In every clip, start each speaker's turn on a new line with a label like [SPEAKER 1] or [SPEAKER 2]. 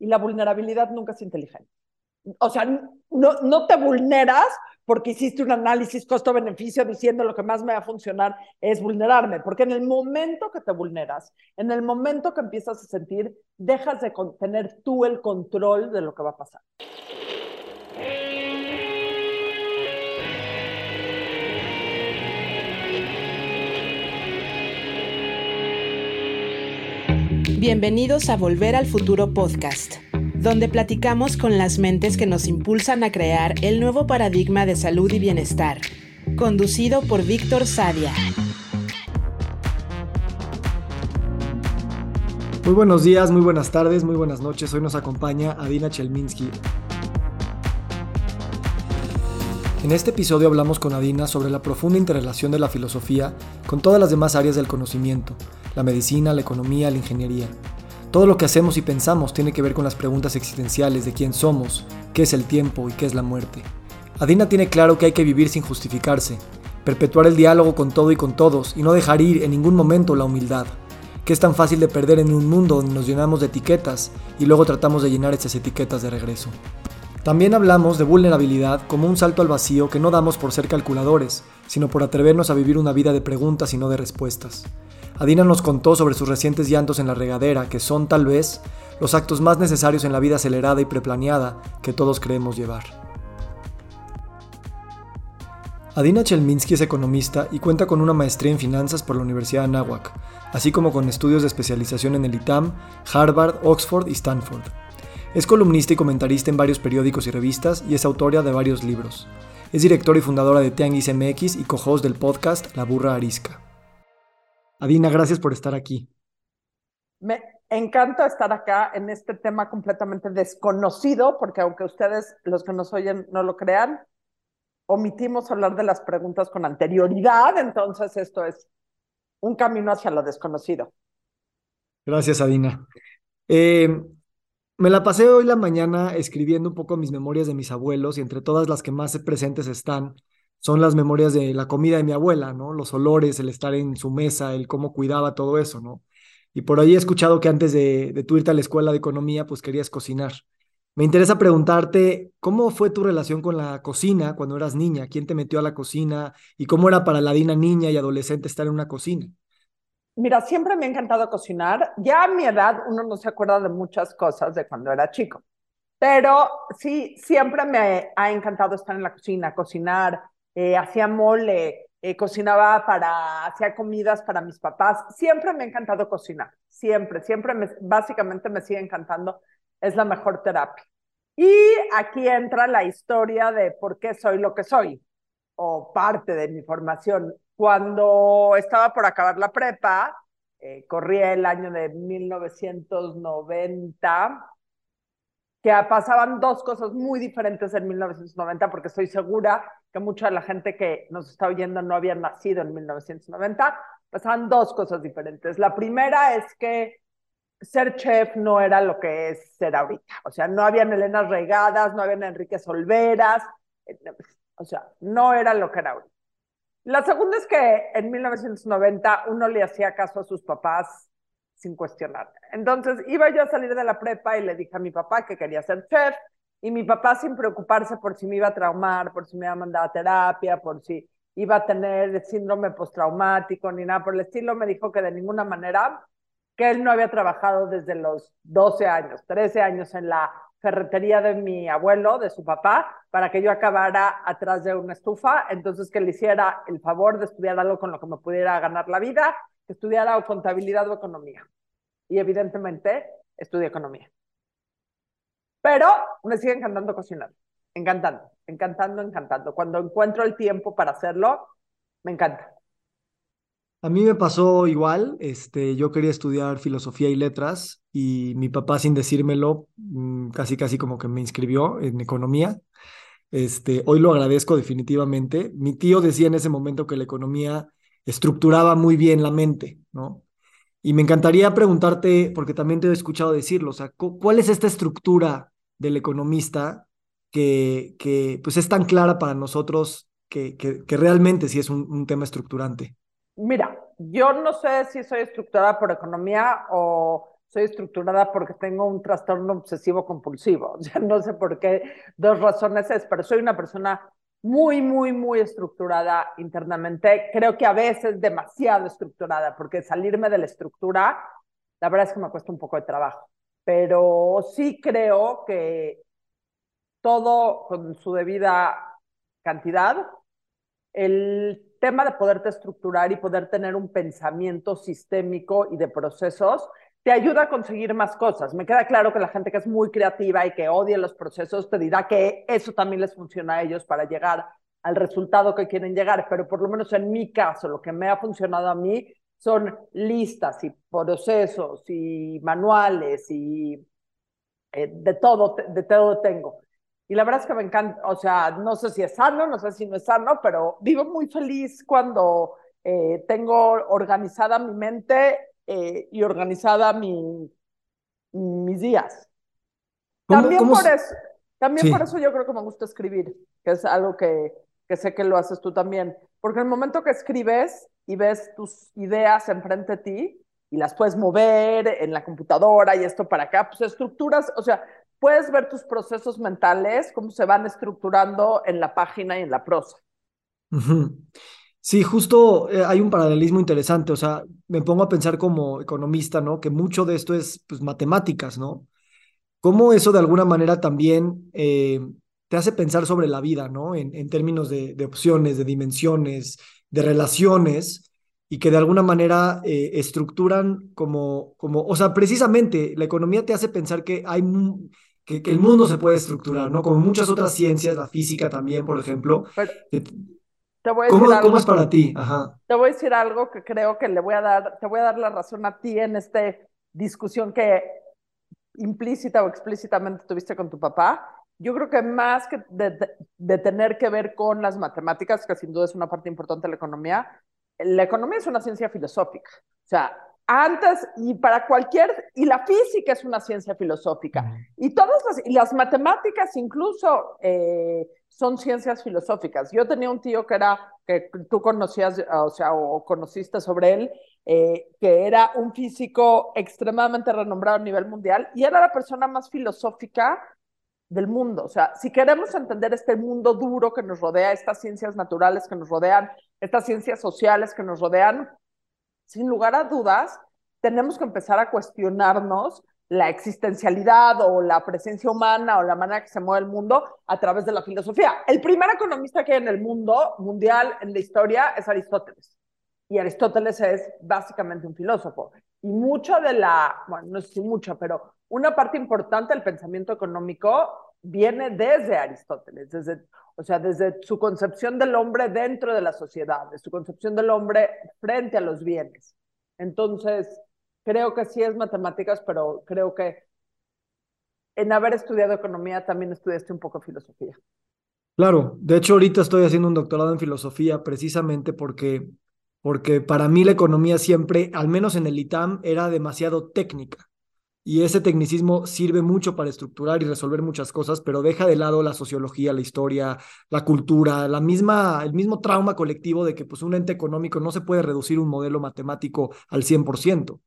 [SPEAKER 1] y la vulnerabilidad nunca es inteligente. O sea, no, no te vulneras porque hiciste un análisis costo-beneficio diciendo lo que más me va a funcionar es vulnerarme, porque en el momento que te vulneras, en el momento que empiezas a sentir, dejas de tener tú el control de lo que va a pasar.
[SPEAKER 2] Bienvenidos a Volver al Futuro Podcast, donde platicamos con las mentes que nos impulsan a crear el nuevo paradigma de salud y bienestar, conducido por Víctor Sadia.
[SPEAKER 3] Muy buenos días, muy buenas tardes, muy buenas noches. Hoy nos acompaña Adina Chelminsky. En este episodio hablamos con Adina sobre la profunda interrelación de la filosofía con todas las demás áreas del conocimiento la medicina, la economía, la ingeniería. Todo lo que hacemos y pensamos tiene que ver con las preguntas existenciales de quién somos, qué es el tiempo y qué es la muerte. Adina tiene claro que hay que vivir sin justificarse, perpetuar el diálogo con todo y con todos y no dejar ir en ningún momento la humildad, que es tan fácil de perder en un mundo donde nos llenamos de etiquetas y luego tratamos de llenar esas etiquetas de regreso. También hablamos de vulnerabilidad como un salto al vacío que no damos por ser calculadores, sino por atrevernos a vivir una vida de preguntas y no de respuestas. Adina nos contó sobre sus recientes llantos en la regadera, que son tal vez los actos más necesarios en la vida acelerada y preplaneada que todos creemos llevar. Adina Chelminsky es economista y cuenta con una maestría en finanzas por la Universidad de Anáhuac, así como con estudios de especialización en el ITAM, Harvard, Oxford y Stanford. Es columnista y comentarista en varios periódicos y revistas y es autora de varios libros. Es directora y fundadora de Tianguis MX y co-host del podcast La Burra Arisca. Adina, gracias por estar aquí.
[SPEAKER 1] Me encanta estar acá en este tema completamente desconocido, porque aunque ustedes, los que nos oyen, no lo crean, omitimos hablar de las preguntas con anterioridad, entonces esto es un camino hacia lo desconocido.
[SPEAKER 3] Gracias, Adina. Eh, me la pasé hoy la mañana escribiendo un poco mis memorias de mis abuelos y entre todas las que más presentes están son las memorias de la comida de mi abuela, ¿no? Los olores, el estar en su mesa, el cómo cuidaba todo eso, ¿no? Y por ahí he escuchado que antes de, de tu irte a la escuela de economía, pues querías cocinar. Me interesa preguntarte, ¿cómo fue tu relación con la cocina cuando eras niña? ¿Quién te metió a la cocina? ¿Y cómo era para la Dina niña y adolescente estar en una cocina?
[SPEAKER 1] Mira, siempre me ha encantado cocinar. Ya a mi edad uno no se acuerda de muchas cosas de cuando era chico, pero sí, siempre me ha encantado estar en la cocina, cocinar, eh, hacía mole, eh, cocinaba para, hacía comidas para mis papás. Siempre me ha encantado cocinar, siempre, siempre, me, básicamente me sigue encantando, es la mejor terapia. Y aquí entra la historia de por qué soy lo que soy, o parte de mi formación. Cuando estaba por acabar la prepa, eh, corría el año de 1990, que pasaban dos cosas muy diferentes en 1990, porque estoy segura que mucha de la gente que nos está oyendo no había nacido en 1990, pasaban dos cosas diferentes. La primera es que ser chef no era lo que es ser ahorita. O sea, no habían Elenas Regadas, no habían Enrique Solveras, o sea, no era lo que era ahorita. La segunda es que en 1990 uno le hacía caso a sus papás sin cuestionar. Entonces iba yo a salir de la prepa y le dije a mi papá que quería ser chef y mi papá sin preocuparse por si me iba a traumar, por si me iba a mandar a terapia, por si iba a tener síndrome postraumático ni nada por el estilo, me dijo que de ninguna manera, que él no había trabajado desde los 12 años, 13 años en la ferretería de mi abuelo, de su papá, para que yo acabara atrás de una estufa, entonces que le hiciera el favor de estudiar algo con lo que me pudiera ganar la vida estudiara o contabilidad o economía. Y evidentemente estudié economía. Pero me sigue encantando cocinar. Encantando, encantando, encantando. Cuando encuentro el tiempo para hacerlo, me encanta.
[SPEAKER 3] A mí me pasó igual, este, yo quería estudiar filosofía y letras y mi papá sin decírmelo, mm, casi casi como que me inscribió en economía. Este, hoy lo agradezco definitivamente. Mi tío decía en ese momento que la economía estructuraba muy bien la mente, ¿no? Y me encantaría preguntarte, porque también te he escuchado decirlo, o sea, ¿cuál es esta estructura del economista que, que pues es tan clara para nosotros que, que, realmente sí es un, tema estructurante?
[SPEAKER 1] Mira, yo no sé si soy estructurada por economía o soy estructurada porque tengo un trastorno obsesivo compulsivo. O no sé por qué, dos razones es, pero soy una persona muy, muy, muy estructurada internamente. Creo que a veces demasiado estructurada, porque salirme de la estructura, la verdad es que me cuesta un poco de trabajo. Pero sí creo que todo con su debida cantidad, el tema de poderte estructurar y poder tener un pensamiento sistémico y de procesos te ayuda a conseguir más cosas. Me queda claro que la gente que es muy creativa y que odia los procesos te dirá que eso también les funciona a ellos para llegar al resultado que quieren llegar, pero por lo menos en mi caso, lo que me ha funcionado a mí son listas y procesos y manuales y eh, de todo, de todo tengo. Y la verdad es que me encanta, o sea, no sé si es sano, no sé si no es sano, pero vivo muy feliz cuando eh, tengo organizada mi mente eh, y organizada mi, mis días. También, por, eso, también por eso yo creo que me gusta escribir, que es algo que, que sé que lo haces tú también. Porque en el momento que escribes y ves tus ideas enfrente de ti y las puedes mover en la computadora y esto para acá, pues estructuras, o sea, puedes ver tus procesos mentales, cómo se van estructurando en la página y en la prosa.
[SPEAKER 3] Sí, justo eh, hay un paralelismo interesante, o sea, me pongo a pensar como economista, ¿no? Que mucho de esto es pues, matemáticas, ¿no? Cómo eso de alguna manera también eh, te hace pensar sobre la vida, ¿no? En, términos de, de, opciones, de dimensiones, de relaciones, y que de alguna manera eh, estructuran como, como, o sea, precisamente la economía te hace pensar que hay... Que, que, el mundo se puede estructurar, ¿no? Como muchas otras ciencias, la física también, por ejemplo.
[SPEAKER 1] Te voy a decir algo,
[SPEAKER 3] ¿Cómo es para ti? Ajá.
[SPEAKER 1] Te voy a decir algo que creo que le voy a dar, te voy a dar la razón a ti en esta discusión que implícita o explícitamente tuviste con tu papá. Yo creo que más que de, de, de, tener que ver con las matemáticas, que sin duda es una parte importante de la economía, la economía es una ciencia filosófica. O sea, antes y para cualquier, y la física es una ciencia filosófica, y todas las, y las matemáticas incluso eh, son ciencias filosóficas. Yo tenía un tío que era, que tú conocías, o sea, o conociste sobre él, eh, que era un físico extremadamente renombrado a nivel mundial, y era la persona más filosófica del mundo. O sea, si queremos entender este mundo duro que nos rodea, estas ciencias naturales que nos rodean, estas ciencias sociales que nos rodean, sin lugar a dudas, tenemos que empezar a cuestionarnos la existencialidad o la presencia humana o la manera que se mueve el mundo a través de la filosofía. El primer economista que hay en el mundo mundial, en la historia, es Aristóteles. Y Aristóteles es básicamente un filósofo. Y mucha de la, bueno, no sé si mucha, pero una parte importante del pensamiento económico viene desde Aristóteles, desde, o sea, desde su concepción del hombre dentro de la sociedad, de su concepción del hombre frente a los bienes. Entonces, creo que sí es matemáticas, pero creo que en haber estudiado economía también estudiaste un poco filosofía.
[SPEAKER 3] Claro, de hecho ahorita estoy haciendo un doctorado en filosofía precisamente porque, porque para mí la economía siempre, al menos en el ITAM, era demasiado técnica. Y ese tecnicismo sirve mucho para estructurar y resolver muchas cosas, pero deja de lado la sociología, la historia, la cultura, la misma, el mismo trauma colectivo de que pues, un ente económico no se puede reducir un modelo matemático al 100%.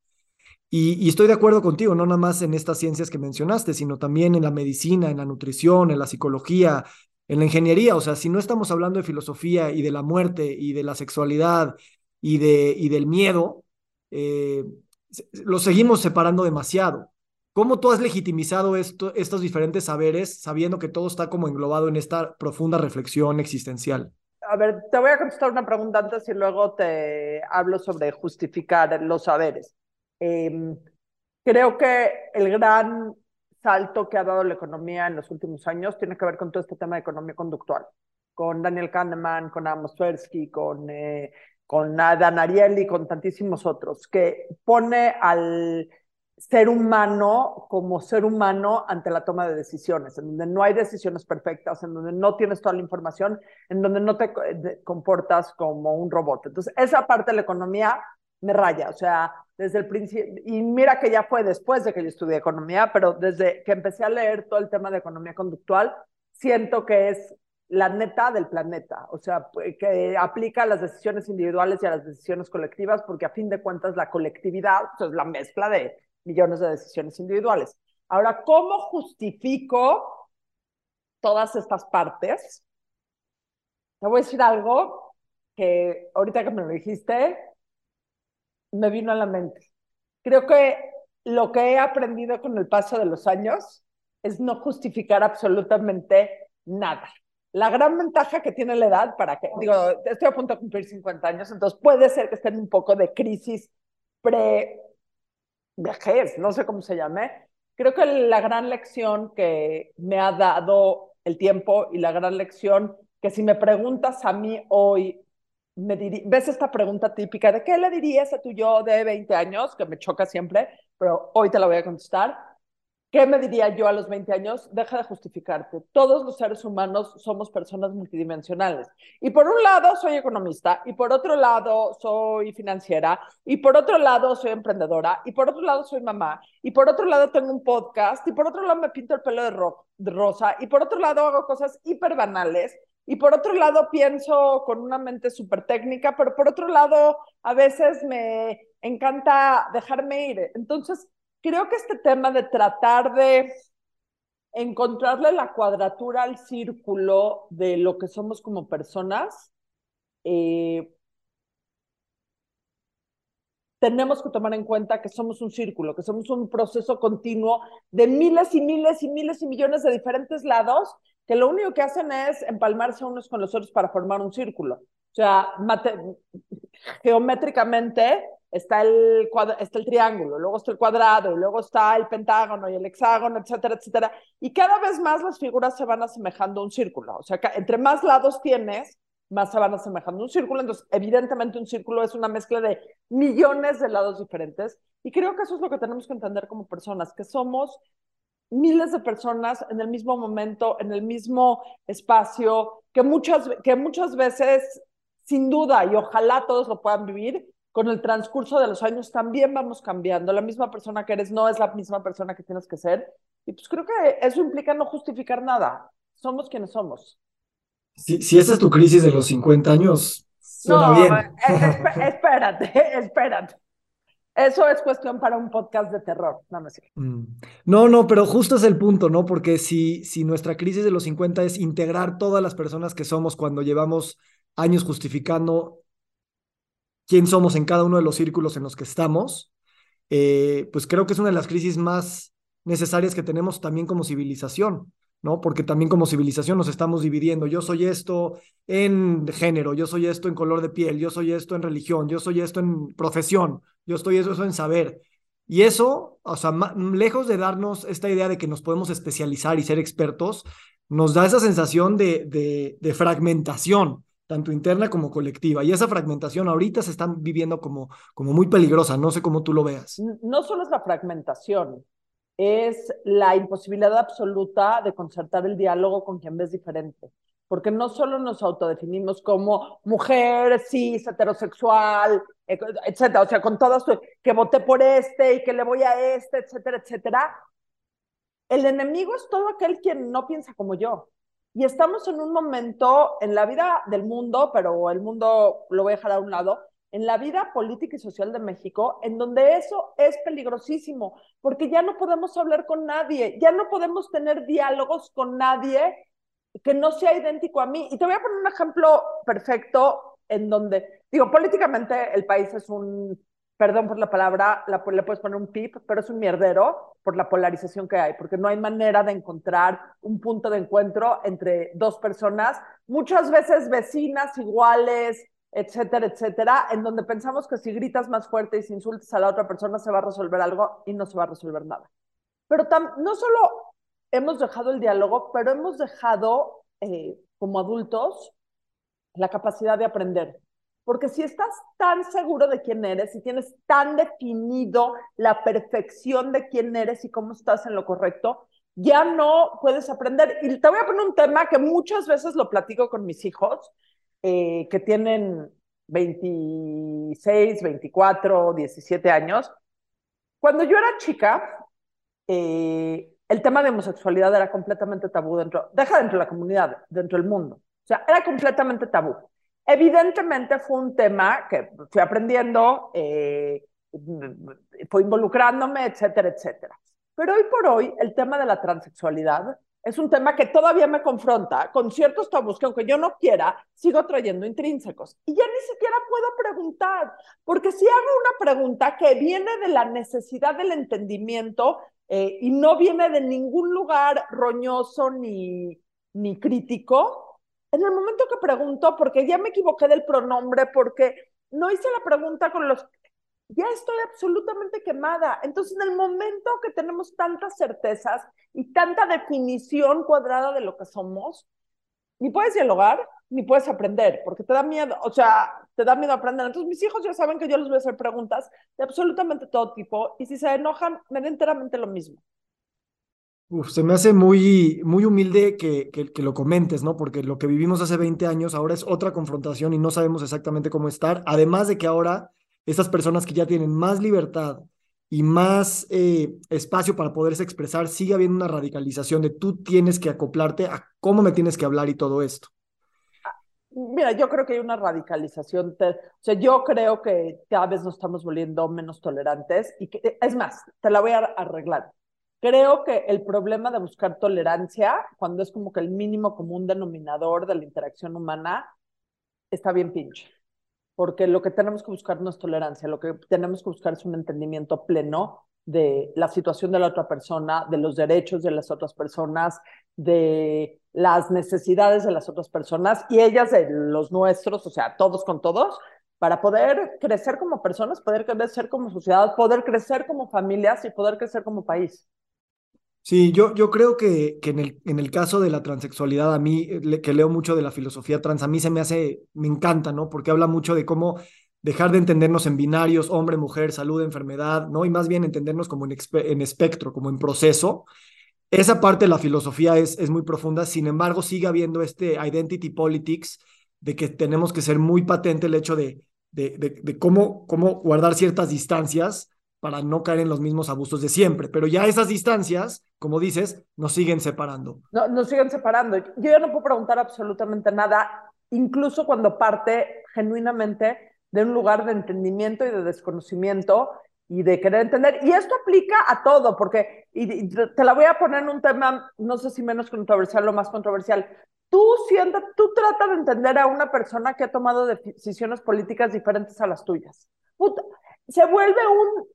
[SPEAKER 3] Y, y, estoy de acuerdo contigo, no nada más en estas ciencias que mencionaste, sino también en la medicina, en la nutrición, en la psicología, en la ingeniería. O sea, si no estamos hablando de filosofía y de la muerte y de la sexualidad y, de, y del miedo, eh, lo seguimos separando demasiado. ¿Cómo tú has legitimizado esto, estos diferentes saberes sabiendo que todo está como englobado en esta profunda reflexión existencial?
[SPEAKER 1] A ver, te voy a contestar una pregunta antes y luego te hablo sobre justificar los saberes. Eh, creo que el gran salto que ha dado la economía en los últimos años tiene que ver con todo este tema de economía conductual, con Daniel Kahneman, con Amos Tversky, con, eh, con Dan Ariely, con tantísimos otros, que pone al ser humano como ser humano ante la toma de decisiones, en donde no hay decisiones perfectas, en donde no tienes toda la información, en donde no te comportas como un robot. Entonces, esa parte de la economía me raya, o sea, desde el principio, y mira que ya fue después de que yo estudié economía, pero desde que empecé a leer todo el tema de economía conductual, siento que es la neta del planeta, o sea, que aplica a las decisiones individuales y a las decisiones colectivas, porque a fin de cuentas la colectividad pues, es la mezcla de millones de decisiones individuales. Ahora, ¿cómo justifico todas estas partes? Te voy a decir algo que ahorita que me lo dijiste, me vino a la mente. Creo que lo que he aprendido con el paso de los años es no justificar absolutamente nada. La gran ventaja que tiene la edad para que, digo, estoy a punto de cumplir 50 años, entonces puede ser que esté en un poco de crisis pre-vejez, no sé cómo se llame. Creo que la gran lección que me ha dado el tiempo y la gran lección que si me preguntas a mí hoy, me ves esta pregunta típica de qué le dirías a tu yo de 20 años, que me choca siempre, pero hoy te la voy a contestar. ¿Qué me diría yo a los 20 años? Deja de justificarte. Todos los seres humanos somos personas multidimensionales. Y por un lado soy economista, y por otro lado soy financiera, y por otro lado soy emprendedora, y por otro lado soy mamá, y por otro lado tengo un podcast, y por otro lado me pinto el pelo de, de rosa, y por otro lado hago cosas hiper banales, y por otro lado pienso con una mente súper técnica, pero por otro lado a veces me encanta dejarme ir. Entonces, creo que este tema de tratar de encontrarle la cuadratura al círculo de lo que somos como personas, eh, tenemos que tomar en cuenta que somos un círculo, que somos un proceso continuo de miles y miles y miles y millones de diferentes lados que lo único que hacen es empalmarse unos con los otros para formar un círculo. O sea, geométricamente está el, está el triángulo, luego está el cuadrado, y luego está el pentágono y el hexágono, etcétera, etcétera. Y cada vez más las figuras se van asemejando a un círculo. O sea, que entre más lados tienes, más se van asemejando a un círculo. Entonces, evidentemente, un círculo es una mezcla de millones de lados diferentes. Y creo que eso es lo que tenemos que entender como personas, que somos miles de personas en el mismo momento, en el mismo espacio, que muchas, que muchas veces, sin duda, y ojalá todos lo puedan vivir, con el transcurso de los años también vamos cambiando. La misma persona que eres no es la misma persona que tienes que ser. Y pues creo que eso implica no justificar nada. Somos quienes somos.
[SPEAKER 3] Si, si esa es tu crisis de los 50 años, suena no, bien.
[SPEAKER 1] Eh, espérate, espérate. Eso es cuestión para un podcast de terror, no me
[SPEAKER 3] mm. No, no, pero justo es el punto, ¿no? Porque si, si nuestra crisis de los 50 es integrar todas las personas que somos cuando llevamos años justificando quién somos en cada uno de los círculos en los que estamos, eh, pues creo que es una de las crisis más necesarias que tenemos también como civilización. ¿no? Porque también como civilización nos estamos dividiendo. Yo soy esto en género, yo soy esto en color de piel, yo soy esto en religión, yo soy esto en profesión, yo estoy eso, en saber. Y eso, o sea, lejos de darnos esta idea de que nos podemos especializar y ser expertos, nos da esa sensación de, de, de fragmentación, tanto interna como colectiva. Y esa fragmentación ahorita se está viviendo como, como muy peligrosa. No sé cómo tú lo veas.
[SPEAKER 1] No solo es la fragmentación, es la imposibilidad absoluta de concertar el diálogo con quien ves diferente. Porque no solo nos autodefinimos como mujer, cis, heterosexual, etcétera, o sea, con todas, que voté por este y que le voy a este, etcétera, etcétera. El enemigo es todo aquel quien no piensa como yo. Y estamos en un momento en la vida del mundo, pero el mundo lo voy a dejar a un lado, en la vida política y social de México, en donde eso es peligrosísimo, porque ya no podemos hablar con nadie, ya no podemos tener diálogos con nadie que no sea idéntico a mí. Y te voy a poner un ejemplo perfecto en donde, digo, políticamente el país es un, perdón por la palabra, la, le puedes poner un pip, pero es un mierdero por la polarización que hay, porque no hay manera de encontrar un punto de encuentro entre dos personas, muchas veces vecinas iguales, etcétera, etcétera, en donde pensamos que si gritas más fuerte y si insultas a la otra persona se va a resolver algo y no se va a resolver nada. Pero no solo hemos dejado el diálogo, pero hemos dejado eh, como adultos la capacidad de aprender. Porque si estás tan seguro de quién eres y tienes tan definido la perfección de quién eres y cómo estás en lo correcto, ya no puedes aprender. Y te voy a poner un tema que muchas veces lo platico con mis hijos eh, que tienen 26, 24, 17 años. Cuando yo era chica, eh, el tema de homosexualidad era completamente tabú dentro, deja dentro de la comunidad, dentro del mundo. O sea, era completamente tabú. Evidentemente fue un tema que fui aprendiendo, eh, fue involucrándome, etcétera, etcétera. Pero hoy por hoy, el tema de la transexualidad es un tema que todavía me confronta con ciertos tabús que aunque yo no quiera, sigo trayendo intrínsecos. Y ya ni siquiera puedo preguntar, porque si hago una pregunta que viene de la necesidad del entendimiento eh, y no viene de ningún lugar roñoso ni, ni crítico, en el momento que pregunto, porque ya me equivoqué del pronombre, porque no hice la pregunta con los ya estoy absolutamente quemada. Entonces, en el momento que tenemos tantas certezas y tanta definición cuadrada de lo que somos, ni puedes dialogar, ni puedes aprender, porque te da miedo, o sea, te da miedo aprender. Entonces, mis hijos ya saben que yo les voy a hacer preguntas de absolutamente todo tipo, y si se enojan, me da enteramente lo mismo.
[SPEAKER 3] Se me hace muy, muy humilde que, que, lo comentes, ¿no? Porque lo que vivimos hace 20 años ahora es otra confrontación y no sabemos exactamente cómo estar. Además de que ahora estas personas que ya tienen más libertad y más eh, espacio para poderse expresar, sigue habiendo una radicalización de tú tienes que acoplarte a cómo me tienes que hablar y todo esto.
[SPEAKER 1] Mira, yo creo que hay una radicalización. o sea, yo creo que cada vez nos estamos volviendo menos tolerantes y es más, te la voy a arreglar. Creo que el problema de buscar tolerancia, cuando es como que el mínimo común denominador de la interacción humana, está bien pinche porque lo que tenemos que buscar no es tolerancia, lo que tenemos que buscar es un entendimiento pleno de la situación de la otra persona, de los derechos de las otras personas, de las necesidades de las otras personas y ellas de los nuestros, o sea, todos con todos, para poder crecer como personas, poder crecer como sociedad, poder crecer como familias y poder crecer como país.
[SPEAKER 3] Sí, yo, yo creo que, que en, el, en el caso de la transexualidad, a mí, eh, que leo mucho de la filosofía trans, a mí se me hace, me encanta, ¿no? Porque habla mucho de cómo dejar de entendernos en binarios, hombre, mujer, salud, enfermedad, ¿no? Y más bien entendernos como en, en espectro, como en proceso. Esa parte de la filosofía es, es muy profunda, sin embargo, sigue habiendo este identity politics de que tenemos que ser muy patente el hecho de, de, de, de cómo, cómo guardar ciertas distancias para no caer en los mismos abusos de siempre. Pero ya esas distancias, como dices, nos siguen separando.
[SPEAKER 1] No, nos siguen separando. Yo ya no puedo preguntar absolutamente nada, incluso cuando parte genuinamente de un lugar de entendimiento y de desconocimiento y de querer entender. Y esto aplica a todo, porque te la voy a poner en un tema, no sé si menos controversial o más controversial. Tú sientes, tú tratas de entender a una persona que ha tomado decisiones políticas diferentes a las tuyas. se vuelve un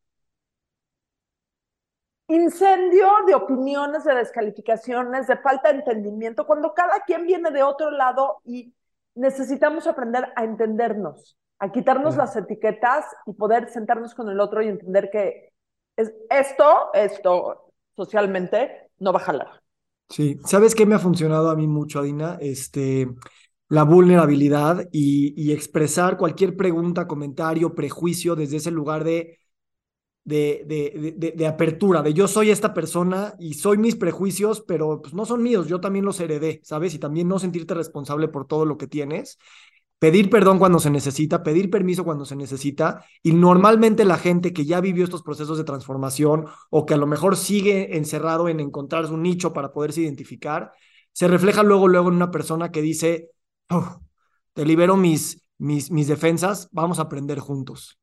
[SPEAKER 1] incendio de opiniones, de descalificaciones, de falta de entendimiento, cuando cada quien viene de otro lado y necesitamos aprender a entendernos, a quitarnos las etiquetas y poder sentarnos con el otro y entender que es, esto, esto socialmente no va a jalar.
[SPEAKER 3] Sí, ¿sabes qué me ha funcionado a mí mucho, Adina? Este, la vulnerabilidad y, y expresar cualquier pregunta, comentario, prejuicio desde ese lugar de de, de, de, apertura, de yo soy esta persona y soy mis prejuicios, pero pues no son míos, yo también los heredé, ¿sabes? Y también no sentirte responsable por todo lo que tienes. Pedir perdón cuando se necesita, pedir permiso cuando se necesita. Y normalmente la gente que ya vivió estos procesos de transformación o que a lo mejor sigue encerrado en encontrar un nicho para poderse identificar, se refleja luego, luego en una persona que dice, oh, te libero mis, mis, mis defensas, vamos a aprender juntos.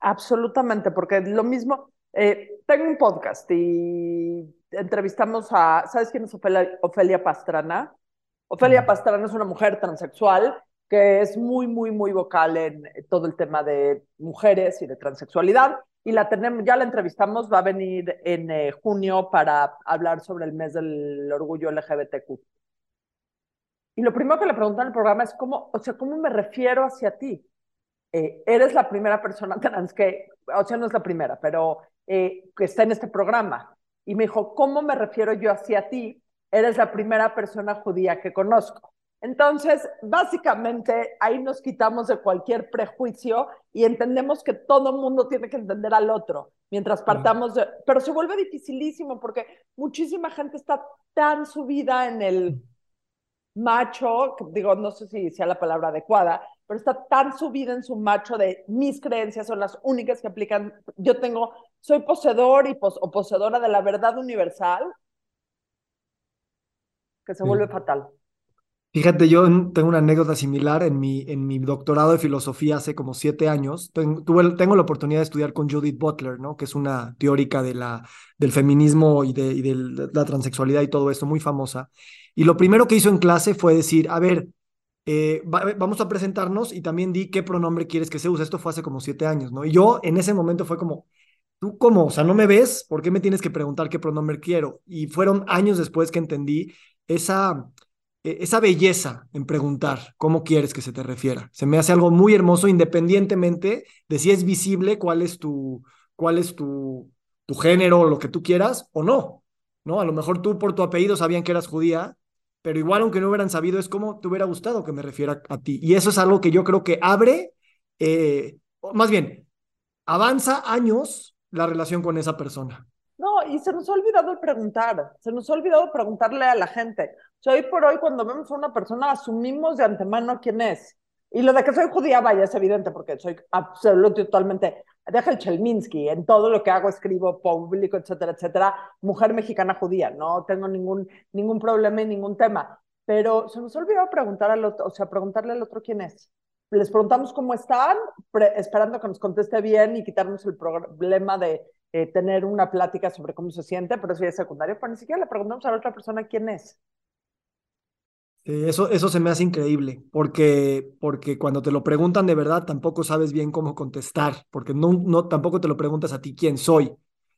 [SPEAKER 1] Absolutamente, porque lo mismo, eh, tengo un podcast y entrevistamos a, ¿sabes quién es Ofelia, Pastrana? Ofelia Pastrana es una mujer transexual que es muy, muy, muy vocal en todo el tema de mujeres y de transexualidad. Y la tenemos, ya la entrevistamos, va a venir en eh, junio para hablar sobre el mes del orgullo LGBTQ. Y lo primero que le preguntan en el programa es cómo, o sea, ¿cómo me refiero hacia ti? Eh, eres la primera persona trans que, o sea, no es la primera, pero eh, que está en este programa. Y me dijo, ¿cómo me refiero yo hacia ti? Eres la primera persona judía que conozco. Entonces, básicamente, ahí nos quitamos de cualquier prejuicio y entendemos que todo mundo tiene que entender al otro, mientras partamos de... Pero se vuelve dificilísimo porque muchísima gente está tan subida en el macho, digo, no sé si sea la palabra adecuada, pero está tan subida en su macho de mis creencias son las únicas que aplican. Yo tengo, soy poseedor y o poseedora de la verdad universal, que se vuelve fatal.
[SPEAKER 3] Fíjate, yo tengo una anécdota similar en mi, en mi doctorado de filosofía hace como siete años. Tuve, tengo la oportunidad de estudiar con Judith Butler, ¿no? que es una teórica de la, del feminismo y, de, y de la transexualidad y todo esto, muy famosa. Y lo primero que hizo en clase fue decir, a ver, eh, vamos a presentarnos y también di qué pronombre quieres que se use. Esto fue hace como siete años, ¿no? Y yo en ese momento fue como, ¿tú cómo? O sea, ¿no me ves? ¿Por qué me tienes que preguntar qué pronombre quiero? Y fueron años después que entendí esa e-, esa belleza en preguntar cómo quieres que se te refiera. Se me hace algo muy hermoso independientemente de si es visible cuál es tu, cuál es tu, tu género lo que tú quieras o no. ¿no? A lo mejor tú por tu apellido sabían que eras judía, pero igual aunque no hubieran sabido es como te hubiera gustado que me refiera a ti. Y eso es algo que yo creo que abre, eh, más bien, avanza años la relación con esa persona.
[SPEAKER 1] No, y se nos ha olvidado preguntar, se nos ha olvidado preguntarle a la gente. Hoy por hoy, cuando vemos a una persona, asumimos de antemano quién es. Y lo de que soy judía, vaya, es evidente, porque soy absolutamente, totalmente, deja el Chelminsky, en todo lo que hago, escribo, público, etcétera, etcétera, mujer mexicana judía, no tengo ningún, ningún problema y ningún tema. Pero se nos ha olvidado preguntar al otro, o sea, preguntarle al otro quién es. Les preguntamos cómo están, esperando que nos conteste bien y quitarnos el problema de eh, tener una plática sobre cómo se siente, pero eso es secundario, pero ni siquiera le preguntamos a la otra persona quién es.
[SPEAKER 3] Eso, eso se me hace increíble, porque, porque cuando te lo preguntan de verdad tampoco sabes bien cómo contestar, porque no, no, tampoco te lo preguntas a ti quién soy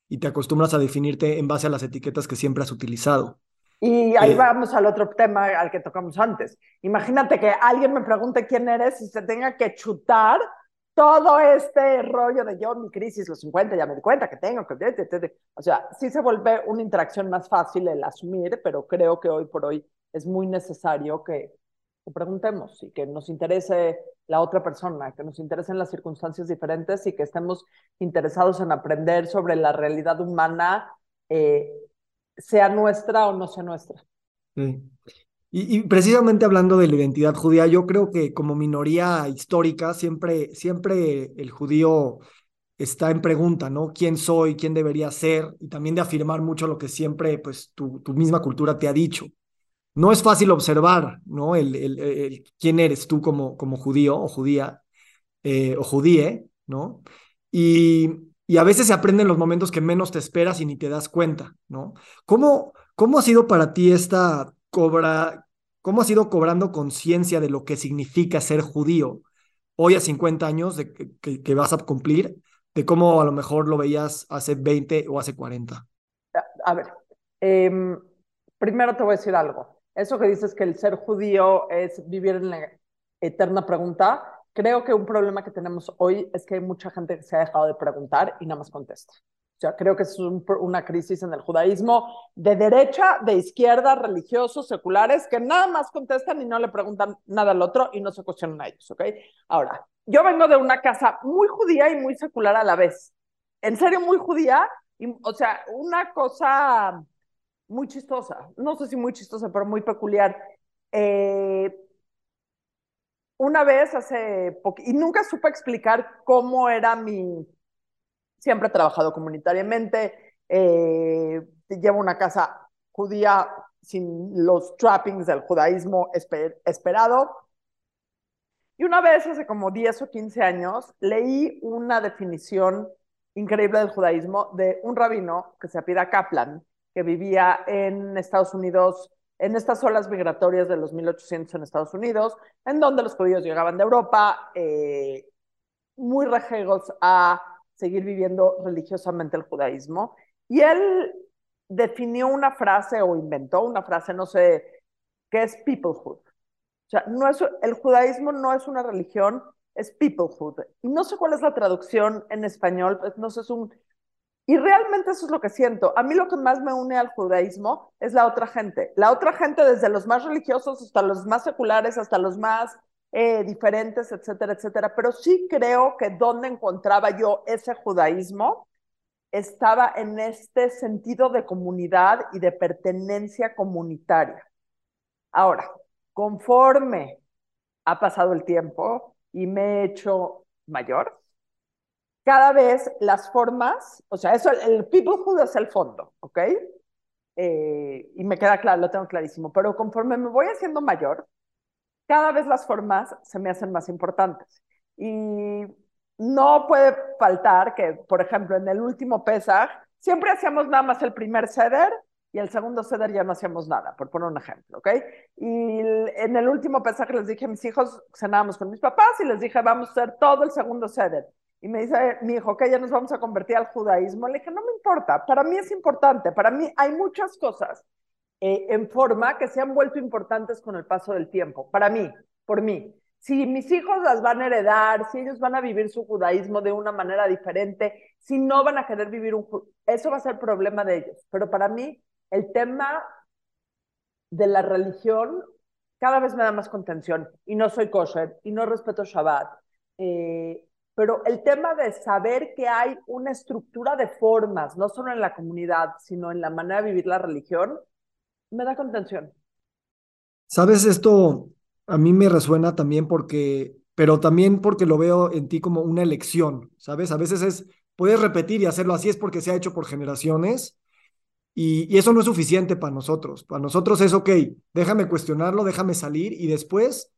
[SPEAKER 3] y te acostumbras a definirte en base a las etiquetas que siempre has utilizado.
[SPEAKER 1] Y ahí eh, vamos al otro tema al que tocamos antes. Imagínate que alguien me pregunte quién eres y se tenga que chutar todo este rollo de yo, mi crisis, los 50, ya me di cuenta que tengo que... O sea, sí se vuelve una interacción más fácil el asumir, pero creo que hoy por hoy es muy necesario que, preguntemos y que nos interese la otra persona, que nos interesen las circunstancias diferentes y que estemos interesados en aprender sobre la realidad humana, eh, sea nuestra o no sea nuestra.
[SPEAKER 3] Sí. Y, precisamente hablando de la identidad judía, yo creo que como minoría histórica, siempre, siempre el judío está en pregunta, ¿no? ¿Quién soy? ¿Quién debería ser? Y también de afirmar mucho lo que siempre, pues, tu, tu misma cultura te ha dicho. No es fácil observar, ¿no? El, el, quién eres tú como, como judío o judía eh, o judíe, ¿no? Y, y a veces se aprende en los momentos que menos te esperas y ni te das cuenta, ¿no? ¿Cómo, cómo ha sido para ti esta cobra, cómo has ido cobrando conciencia de lo que significa ser judío hoy a 50 años de que, vas a cumplir, de cómo a lo mejor lo veías hace 20 o hace 40?
[SPEAKER 1] A ver, em, primero te voy a decir algo. Eso que dices que el ser judío es vivir en la eterna pregunta, creo que un problema que tenemos hoy es que hay mucha gente que se ha dejado de preguntar y nada más contesta sea, creo que es una crisis en el judaísmo de derecha, de izquierda, religiosos, seculares, que nada más contestan y no le preguntan nada al otro y no se cuestionan a ellos, ¿ok? Ahora, yo vengo de una casa muy judía y muy secular a la vez. En serio, muy judía, y, o sea, una cosa muy chistosa, no sé si muy chistosa, pero muy peculiar. Eh, una vez hace poco, y nunca supe explicar cómo era mi siempre he trabajado comunitariamente, eh, llevo una casa judía sin los trappings del judaísmo esperado. Y una vez, hace como 10 o 15 años, leí una definición increíble del judaísmo de un rabino que se apida Kaplan, que vivía en Estados Unidos, en estas olas migratorias de los 1800 en Estados Unidos, en donde los judíos llegaban de Europa, eh, muy rejegos a seguir viviendo religiosamente el judaísmo. Y él definió una frase o inventó una frase, no sé, que es peoplehood. O sea, no es, el judaísmo no es una religión, es peoplehood. Y no sé cuál es la traducción en español, pues, no sé, es un... Y realmente eso es lo que siento. A mí lo que más me une al judaísmo es la otra gente. La otra gente, desde los más religiosos hasta los más seculares, hasta los más eh, diferentes, etcétera, etcétera. Pero sí creo que donde encontraba yo ese judaísmo estaba en este sentido de comunidad y de pertenencia comunitaria. Ahora, conforme ha pasado el tiempo y me he hecho mayor, cada vez las formas, o sea, eso, el peoplehood es el fondo, ¿ok? Eh, y me queda claro, lo tengo clarísimo, pero conforme me voy haciendo mayor, cada vez las formas se me hacen más importantes. Y no puede faltar que, por ejemplo, en el último Pesaj, siempre hacíamos nada más el primer ceder y el segundo ceder ya no hacíamos nada, por poner un ejemplo, ¿ok? Y en el último Pesaj les dije a mis hijos, cenábamos con mis papás y les dije, vamos a hacer todo el segundo ceder. Y me dice mi hijo, que ya nos vamos a convertir al judaísmo. Le dije, no me importa, para mí es importante, para mí hay muchas cosas eh, en forma que se han vuelto importantes con el paso del tiempo, para mí, por mí. Si mis hijos las van a heredar, si ellos van a vivir su judaísmo de una manera diferente, si no van a querer vivir un eso va a ser problema de ellos. Pero para mí, el tema de la religión cada vez me da más contención y no soy kosher y no respeto Shabbat. Eh, pero el tema de saber que hay una estructura de formas, no solo en la comunidad, sino en la manera de vivir la religión, me da contención.
[SPEAKER 3] Sabes, esto a mí me resuena también porque, pero también porque lo veo en ti como una elección, ¿sabes? A veces es, puedes repetir y hacerlo así, es porque se ha hecho por generaciones y, eso no es suficiente para nosotros. Para nosotros es, ok, déjame cuestionarlo, déjame salir y después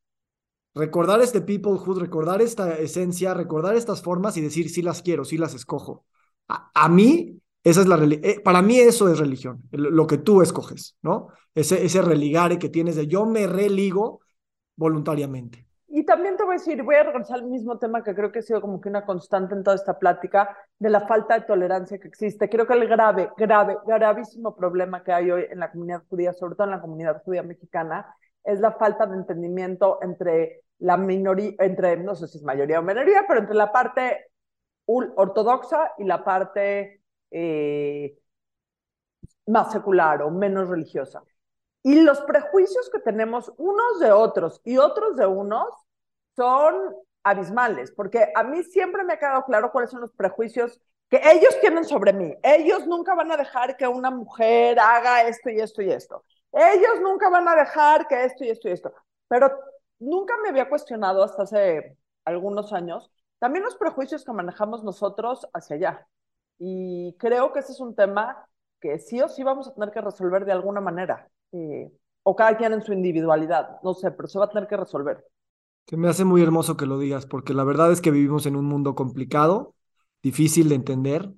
[SPEAKER 3] recordar este peoplehood, recordar esta esencia, recordar estas formas y decir, sí las quiero, sí las escojo. A, a mí esa es la eh, para mí eso es religión, lo que tú escoges, ¿no? Ese, ese religare que tienes de yo me religo voluntariamente.
[SPEAKER 1] Y también te voy a decir, voy a regresar al mismo tema que creo que ha sido como que una constante en toda esta plática de la falta de tolerancia que existe. Creo que el grave, grave, gravísimo problema que hay hoy en la comunidad judía, sobre todo en la comunidad judía mexicana, es la falta de entendimiento entre la minoría, entre, no sé si es mayoría o minoría, pero entre la parte ortodoxa y la parte eh, más secular o menos religiosa. Y los prejuicios que tenemos unos de otros y otros de unos son abismales, porque a mí siempre me ha quedado claro cuáles son los prejuicios que ellos tienen sobre mí. Ellos nunca van a dejar que una mujer haga esto y esto y esto. Ellos nunca van a dejar que esto y esto y esto. Pero nunca me había cuestionado hasta hace algunos años también los prejuicios que manejamos nosotros hacia allá. Y creo que ese es un tema que sí o sí vamos a tener que resolver de alguna manera. Eh, o cada quien en su individualidad, no sé, pero se va a tener que resolver.
[SPEAKER 3] Que me hace muy hermoso que lo digas, porque la verdad es que vivimos en un mundo complicado, difícil de entender,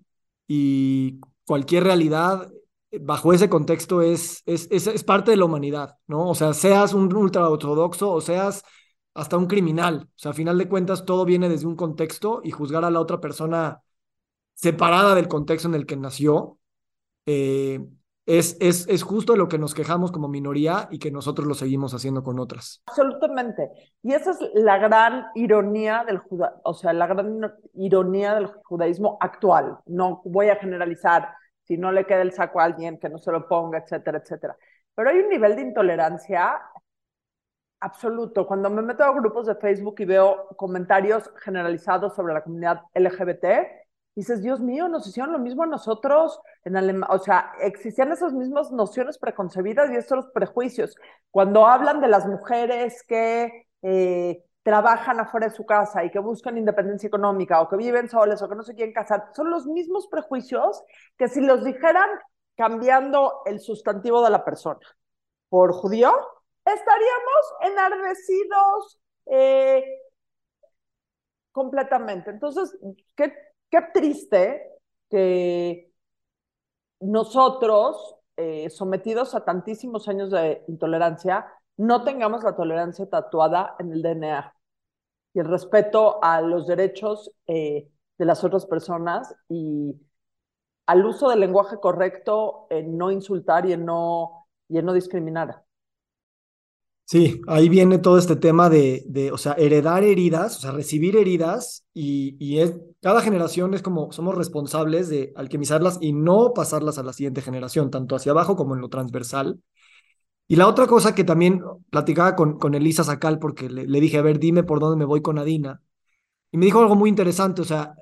[SPEAKER 3] y cualquier realidad bajo ese contexto es, es, es, es parte de la humanidad, ¿no? O sea, seas un ultraortodoxo o seas hasta un criminal, o sea, a final de cuentas todo viene desde un contexto y juzgar a la otra persona separada del contexto en el que nació, eh, es, es, es justo lo que nos quejamos como minoría y que nosotros lo seguimos haciendo con otras.
[SPEAKER 1] Absolutamente. Y esa es la gran ironía del juda o sea, la gran ironía del judaísmo actual. No voy a generalizar si no le queda el saco a alguien que no se lo ponga, etcétera, etcétera. Pero hay un nivel de intolerancia absoluto. Cuando me meto a grupos de Facebook y veo comentarios generalizados sobre la comunidad LGBT, dices, Dios mío, nos hicieron lo mismo a nosotros en o sea, existían esas mismas nociones preconcebidas y estos prejuicios. Cuando hablan de las mujeres que eh, trabajan afuera de su casa y que buscan independencia económica o que viven solas o que no se quieren casar, son los mismos prejuicios que si los dijeran cambiando el sustantivo de la persona por judío, estaríamos enardecidos eh, completamente. Entonces, ¿qué, qué triste que nosotros, eh, sometidos a tantísimos años de intolerancia, no tengamos la tolerancia tatuada en el DNA y el respeto a los derechos eh, de las otras personas y al uso del lenguaje correcto en no insultar y en no, y no discriminar.
[SPEAKER 3] Sí, ahí viene todo este tema de, de, o sea, heredar heridas, o sea, recibir heridas y, y cada generación es como, somos responsables de alquimizarlas y no pasarlas a la siguiente generación, tanto hacia abajo como en lo transversal. Y la otra cosa que también platicaba con, Elisa Sacal, porque le, dije, a ver, dime por dónde me voy con Adina, y me dijo algo muy interesante, o sea,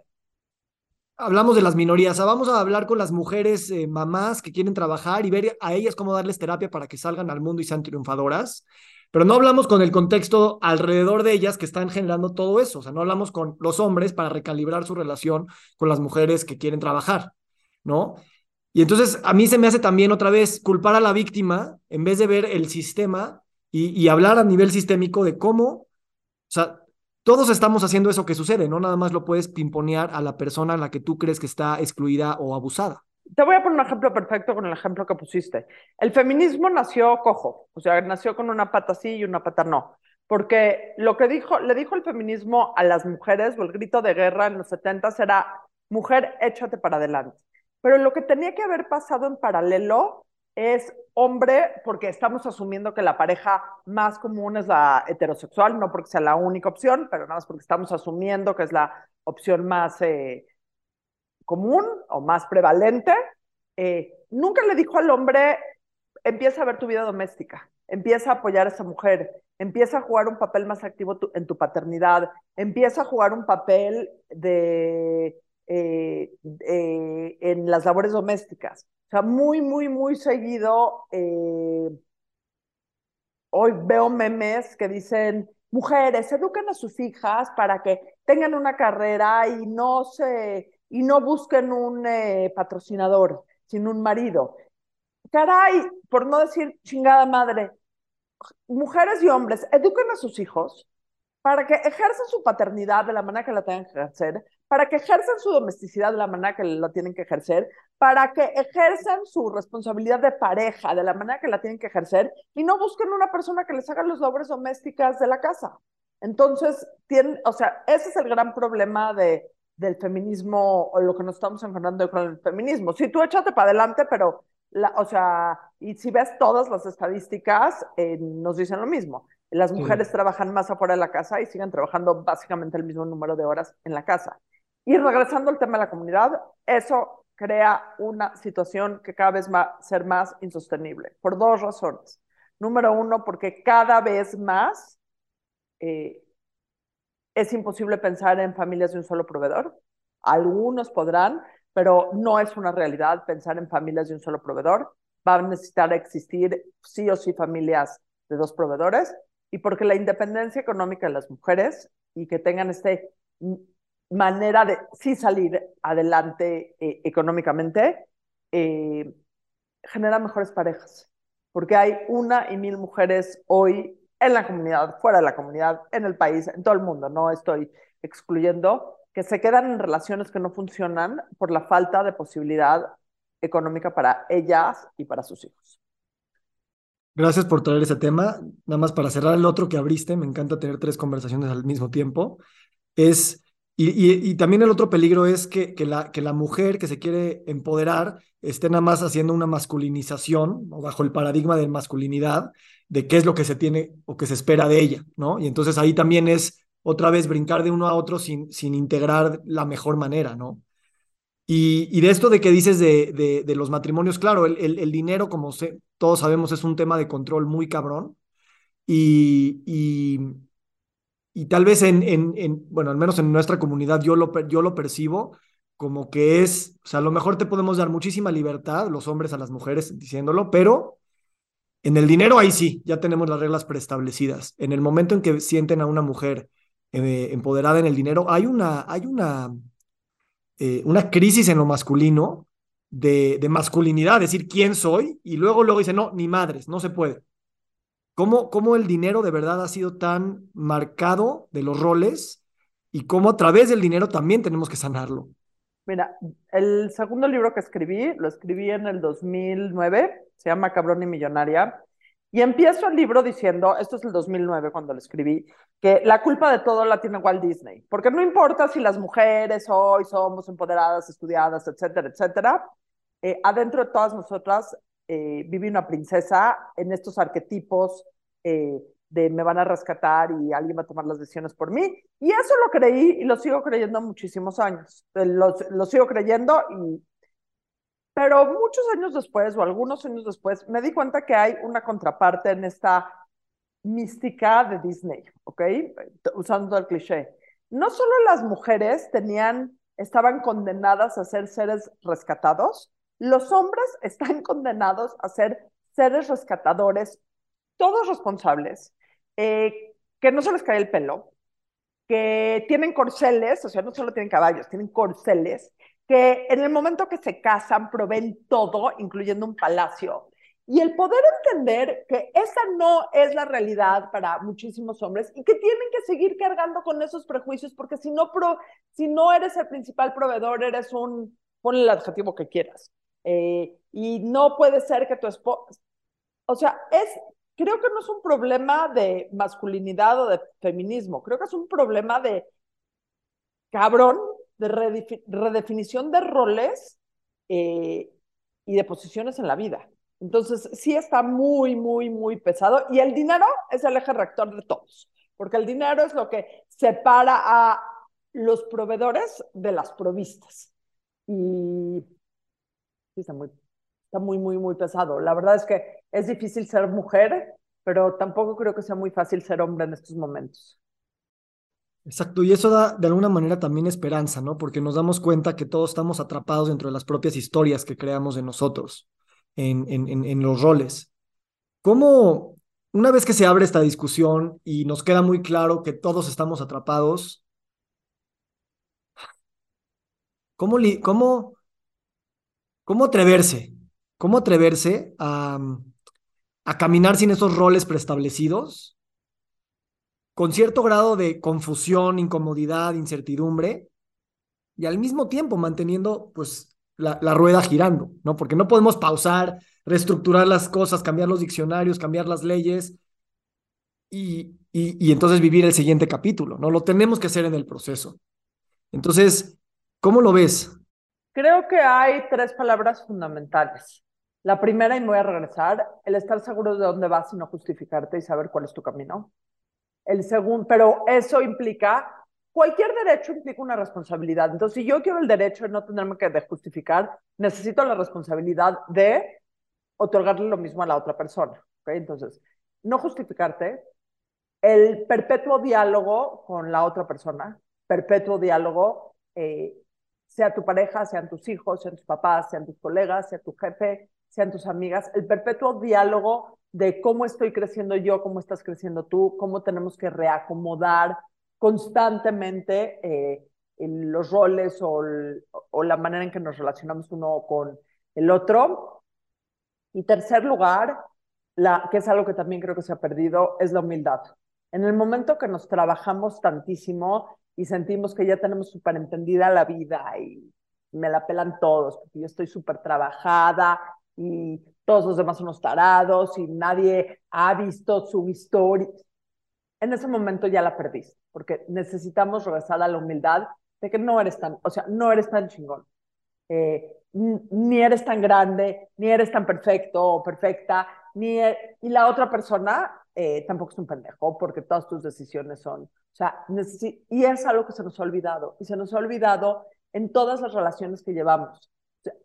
[SPEAKER 3] hablamos de las minorías, vamos a hablar con las mujeres eh, mamás que quieren trabajar y ver a ellas cómo darles terapia para que salgan al mundo y sean triunfadoras. Pero no hablamos con el contexto alrededor de ellas que están generando todo eso. O sea, no hablamos con los hombres para recalibrar su relación con las mujeres que quieren trabajar, ¿no? Y entonces a mí se me hace también otra vez culpar a la víctima en vez de ver el sistema y, hablar a nivel sistémico de cómo, o sea, todos estamos haciendo eso que sucede, no nada más lo puedes pimponear a la persona a la que tú crees que está excluida o abusada.
[SPEAKER 1] Te voy a poner un ejemplo perfecto con el ejemplo que pusiste. El feminismo nació cojo, o sea, nació con una pata sí y una pata no. Porque lo que dijo, le dijo el feminismo a las mujeres, o el grito de guerra en los 70 era, mujer, échate para adelante. Pero lo que tenía que haber pasado en paralelo es hombre, porque estamos asumiendo que la pareja más común es la heterosexual, no porque sea la única opción, pero nada más porque estamos asumiendo que es la opción más eh, común o más prevalente. Eh, nunca le dijo al hombre, empieza a ver tu vida doméstica, empieza a apoyar a esa mujer, empieza a jugar un papel más activo en tu paternidad, empieza a jugar un papel de, eh, en las labores domésticas sea, muy, muy, muy seguido, eh, hoy veo memes que dicen, mujeres, eduquen a sus hijas para que tengan una carrera y no se, y no busquen un eh, patrocinador, sino un marido. Caray, por no decir chingada madre, mujeres y hombres, eduquen a sus hijos para que ejerzan su paternidad de la manera que la tengan que ejercer, para que ejerzan su domesticidad de la manera que la tienen que ejercer, para que ejerzan su responsabilidad de pareja de la manera que la tienen que ejercer y no busquen una persona que les haga los labores domésticas de la casa. Entonces, tienen, o sea, ese es el gran problema de, del feminismo o lo que nos estamos enfrentando con el feminismo. Si tú échate para adelante, pero, la, o sea, y si ves todas las estadísticas, eh, nos dicen lo mismo. Las mujeres trabajan más afuera de la casa y siguen trabajando básicamente el mismo número de horas en la casa. Y regresando al tema de la comunidad, eso crea una situación que cada vez va a ser más insostenible, por dos razones. Número uno, porque cada vez más eh, es imposible pensar en familias de un solo proveedor. Algunos podrán, pero no es una realidad pensar en familias de un solo proveedor. Va a necesitar existir sí o sí familias de dos proveedores y porque la independencia económica de las mujeres y que tengan este manera de sí salir adelante eh, económicamente, eh, genera mejores parejas, porque hay una y mil mujeres hoy en la comunidad, fuera de la comunidad, en el país, en todo el mundo, no estoy excluyendo, que se quedan en relaciones que no funcionan por la falta de posibilidad económica para ellas y para sus hijos.
[SPEAKER 3] Gracias por traer ese tema. Nada más para cerrar el otro que abriste, me encanta tener tres conversaciones al mismo tiempo. Es y, también el otro peligro es que, que, la, que la mujer que se quiere empoderar esté nada más haciendo una masculinización o bajo el paradigma de masculinidad de qué es lo que se tiene o que se espera de ella, ¿no? Y entonces ahí también es otra vez brincar de uno a otro sin, sin integrar la mejor manera, ¿no? Y, y de esto de que dices de, de, los matrimonios, claro, el, el, dinero, como todos sabemos, es un tema de control muy cabrón. Y, y, y tal vez en, en, bueno, al menos en nuestra comunidad yo lo, yo lo percibo como que es, o sea, a lo mejor te podemos dar muchísima libertad, los hombres a las mujeres diciéndolo, pero en el dinero ahí sí, ya tenemos las reglas preestablecidas. En el momento en que sienten a una mujer eh, empoderada en el dinero, hay una, hay una, eh, una crisis en lo masculino de, de masculinidad, decir quién soy, y luego, luego dice, no, ni madres, no se puede. ¿Cómo, cómo el dinero de verdad ha sido tan marcado de los roles y cómo a través del dinero también tenemos que sanarlo?
[SPEAKER 1] Mira, el segundo libro que escribí, lo escribí en el 2009, se llama Cabrón y Millonaria, y empiezo el libro diciendo, esto es el 2009 cuando lo escribí, que la culpa de todo la tiene Walt Disney, porque no importa si las mujeres hoy somos empoderadas, estudiadas, etcétera, etcétera, eh, adentro de todas nosotras eh, vive una princesa en estos arquetipos eh, de me van a rescatar y alguien va a tomar las decisiones por mí. Y eso lo creí y lo sigo creyendo muchísimos años. Eh, lo, lo sigo creyendo y... Pero muchos años después o algunos años después me di cuenta que hay una contraparte en esta mística de Disney, ¿ok? Usando el cliché. No solo las mujeres tenían, estaban condenadas a ser seres rescatados, los hombres están condenados a ser seres rescatadores, todos responsables, eh, que no se les cae el pelo, que tienen corceles, o sea, no solo tienen caballos, tienen corceles, que en el momento que se casan proveen todo, incluyendo un palacio, y el poder entender que esa no es la realidad para muchísimos hombres y que tienen que seguir cargando con esos prejuicios porque si no, si no eres el principal proveedor, eres un, ponle el adjetivo que quieras. Eh, y no puede ser que tu esposa, o sea, es, creo que no es un problema de masculinidad o de feminismo, creo que es un problema de cabrón, de redefinición de roles eh, y de posiciones en la vida. Entonces, sí está muy, muy, muy pesado. Y el dinero es el eje rector de todos, porque el dinero es lo que separa a los proveedores de las provistas. Y sí, está muy, está muy, muy, muy pesado. La verdad es que es difícil ser mujer, pero tampoco creo que sea muy fácil ser hombre en estos momentos.
[SPEAKER 3] Exacto, y eso da de alguna manera también esperanza, ¿no? Porque nos damos cuenta que todos estamos atrapados dentro de las propias historias que creamos de nosotros en, en, en los roles. ¿Cómo, una vez que se abre esta discusión y nos queda muy claro que todos estamos atrapados, ¿cómo, cómo, cómo atreverse? ¿Cómo atreverse a, a caminar sin esos roles preestablecidos, con cierto grado de confusión, incomodidad, incertidumbre, y al mismo tiempo manteniendo pues la, rueda girando, ¿no? Porque no podemos pausar, reestructurar las cosas, cambiar los diccionarios, cambiar las leyes y, y, entonces vivir el siguiente capítulo, ¿no? Lo tenemos que hacer en el proceso. Entonces, ¿cómo lo ves?
[SPEAKER 1] Creo que hay tres palabras fundamentales. La primera, y me voy a regresar, el estar seguro de dónde vas y no justificarte y saber cuál es tu camino. El segundo, pero eso implica cualquier derecho implica una responsabilidad. Entonces, si yo quiero el derecho de no tenerme que justificar, necesito la responsabilidad de otorgarle lo mismo a la otra persona. Entonces, no justificarte, el perpetuo diálogo con la otra persona, perpetuo diálogo, eh, sea tu pareja, sean tus hijos, sean tus papás, sean tus colegas, sea tu jefe, sean tus amigas, el perpetuo diálogo de cómo estoy creciendo yo, cómo estás creciendo tú, cómo tenemos que reacomodar constantemente eh, los roles o, la manera en que nos relacionamos uno con el otro. Y tercer lugar, la, que es algo que también creo que se ha perdido, es la humildad. En el momento que nos trabajamos tantísimo y sentimos que ya tenemos súper entendida la vida y me la pelan todos, porque yo estoy súper trabajada y todos los demás son unos tarados y nadie ha visto su historia. En ese momento ya la perdiste, porque necesitamos regresar a la humildad de que no eres tan, o sea, no eres tan chingón, eh, ni eres tan grande, ni eres tan perfecto o perfecta, ni e, y la otra persona eh, tampoco es un pendejo, porque todas tus decisiones son, o sea, y es algo que se nos ha olvidado, y se nos ha olvidado en todas las relaciones que llevamos.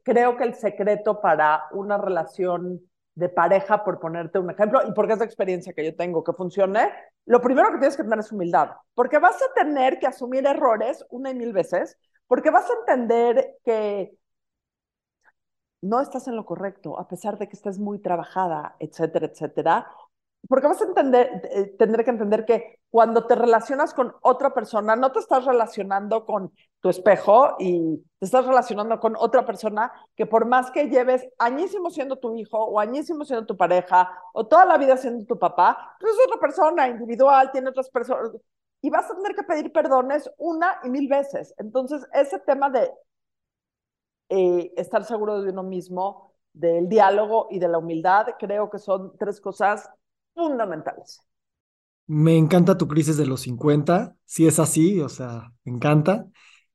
[SPEAKER 1] creo que el secreto para una relación de pareja, por ponerte un ejemplo, y porque es la experiencia que yo tengo que funcione, lo primero que tienes que tener es humildad, porque vas a tener que asumir errores una y mil veces, porque vas a entender que no estás en lo correcto, a pesar de que estés muy trabajada, etcétera, etcétera, porque vas a entender, eh, tener que entender que cuando te relacionas con otra persona, no te estás relacionando con tu espejo y te estás relacionando con otra persona que por más que lleves añísimo siendo tu hijo o añísimo siendo tu pareja o toda la vida siendo tu papá, es otra persona individual, tiene otras personas y vas a tener que pedir perdones una y mil veces. Entonces, ese tema de eh, estar seguro de uno mismo, del diálogo y de la humildad, creo que son tres cosas fundamentales.
[SPEAKER 3] Me encanta tu crisis de los 50, si es así, o sea, me encanta.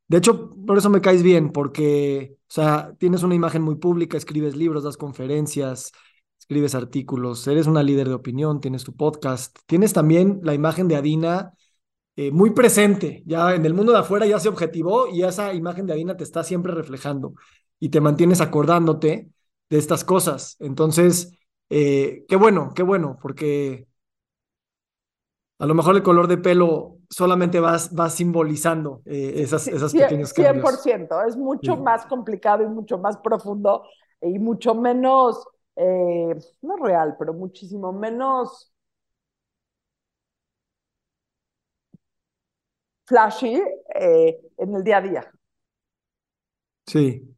[SPEAKER 3] De hecho, por eso me caes bien, porque, o sea, tienes una imagen muy pública, escribes libros, das conferencias, escribes artículos, eres una líder de opinión, tienes tu podcast, tienes también la imagen de Adina eh, muy presente, ya en el mundo de afuera ya se objetivó y esa imagen de Adina te está siempre reflejando y te mantienes acordándote de estas cosas. Entonces, eh, qué bueno, qué bueno, porque a lo mejor el color de pelo solamente va, va simbolizando eh, esas, esas pequeños cambios.
[SPEAKER 1] 100%, es mucho más complicado y mucho más profundo y mucho menos, eh, no real, pero muchísimo menos flashy en el día a día.
[SPEAKER 3] Sí,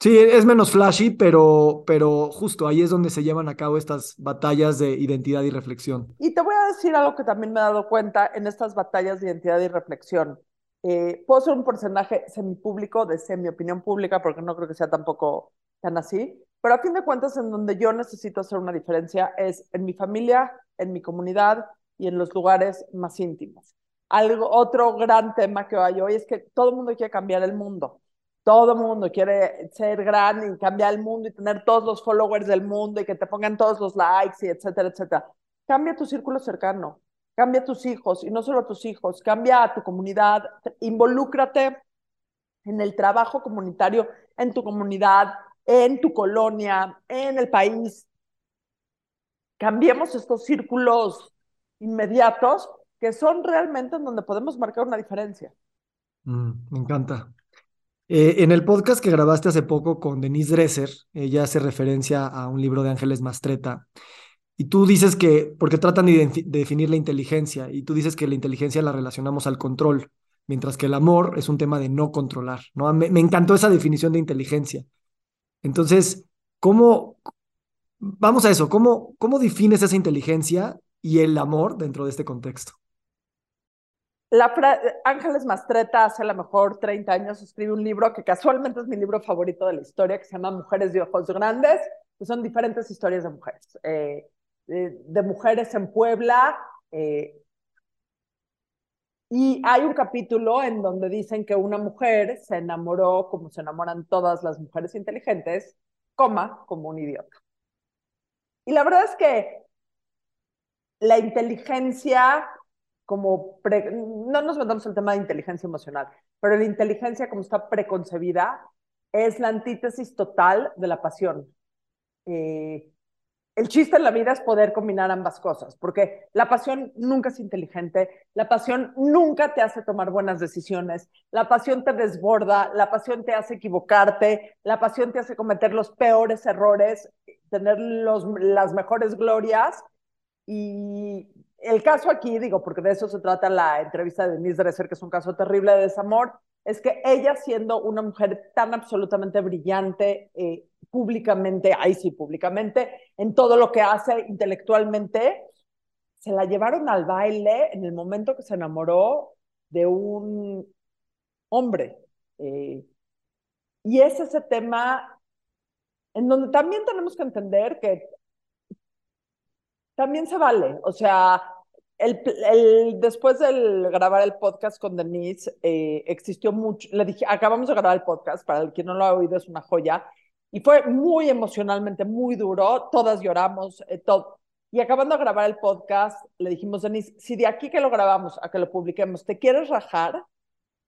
[SPEAKER 3] Sí, es menos flashy, pero, pero justo ahí es donde se llevan a cabo estas batallas de identidad y reflexión.
[SPEAKER 1] Y te voy a decir algo que también me he dado cuenta en estas batallas de identidad y reflexión. Eh, puedo ser un personaje semipúblico de semi-opinión pública, porque no creo que sea tampoco tan así, pero a fin de cuentas en donde yo necesito hacer una diferencia es en mi familia, en mi comunidad y en los lugares más íntimos. Algo, otro gran tema que hay hoy es que todo el mundo quiere cambiar el mundo todo mundo quiere ser grande y cambiar el mundo y tener todos los followers del mundo y que te pongan todos los likes y etcétera, etcétera. Cambia tu círculo cercano, cambia a tus hijos y no solo a tus hijos, cambia a tu comunidad, involúcrate en el trabajo comunitario, en tu comunidad, en tu colonia, en el país. Cambiemos estos círculos inmediatos que son realmente en donde podemos marcar una diferencia.
[SPEAKER 3] Mm, me encanta. Eh, en el podcast que grabaste hace poco con Denise Dresser, ella hace referencia a un libro de Ángeles Mastreta, y tú dices que, porque tratan de, definir la inteligencia, y tú dices que la inteligencia la relacionamos al control, mientras que el amor es un tema de no controlar. Me, me encantó esa definición de inteligencia. Entonces, ¿cómo, vamos a eso, ¿cómo, cómo defines esa inteligencia y el amor dentro de este contexto?
[SPEAKER 1] La Ángeles Mastreta hace a lo mejor 30 años escribe un libro que casualmente es mi libro favorito de la historia, que se llama Mujeres de Ojos Grandes, que son diferentes historias de mujeres. Eh, de, mujeres en Puebla. Eh, y hay un capítulo en donde dicen que una mujer se enamoró, como se enamoran todas las mujeres inteligentes, coma, como un idiota. Y la verdad es que la inteligencia como, no nos metamos el tema de inteligencia emocional, pero la inteligencia como está preconcebida es la antítesis total de la pasión. Eh, el chiste en la vida es poder combinar ambas cosas, porque la pasión nunca es inteligente, la pasión nunca te hace tomar buenas decisiones, la pasión te desborda, la pasión te hace equivocarte, la pasión te hace cometer los peores errores, tener los, las mejores glorias y el caso aquí, digo, porque de eso se trata la entrevista de Denise Dresser, que es un caso terrible de desamor, es que ella siendo una mujer tan absolutamente brillante, eh, públicamente, ahí sí, públicamente, en todo lo que hace intelectualmente, se la llevaron al baile en el momento que se enamoró de un hombre. Eh, y es ese tema en donde también tenemos que entender que también se vale. O sea, el, el, después de grabar el podcast con Denise, eh, existió mucho, le dije, acabamos de grabar el podcast, para el que no lo ha oído es una joya, y fue muy emocionalmente, muy duro, todas lloramos, eh, todo. Y acabando de grabar el podcast, le dijimos, Denise, si de aquí que lo grabamos a que lo publiquemos, ¿te quieres rajar?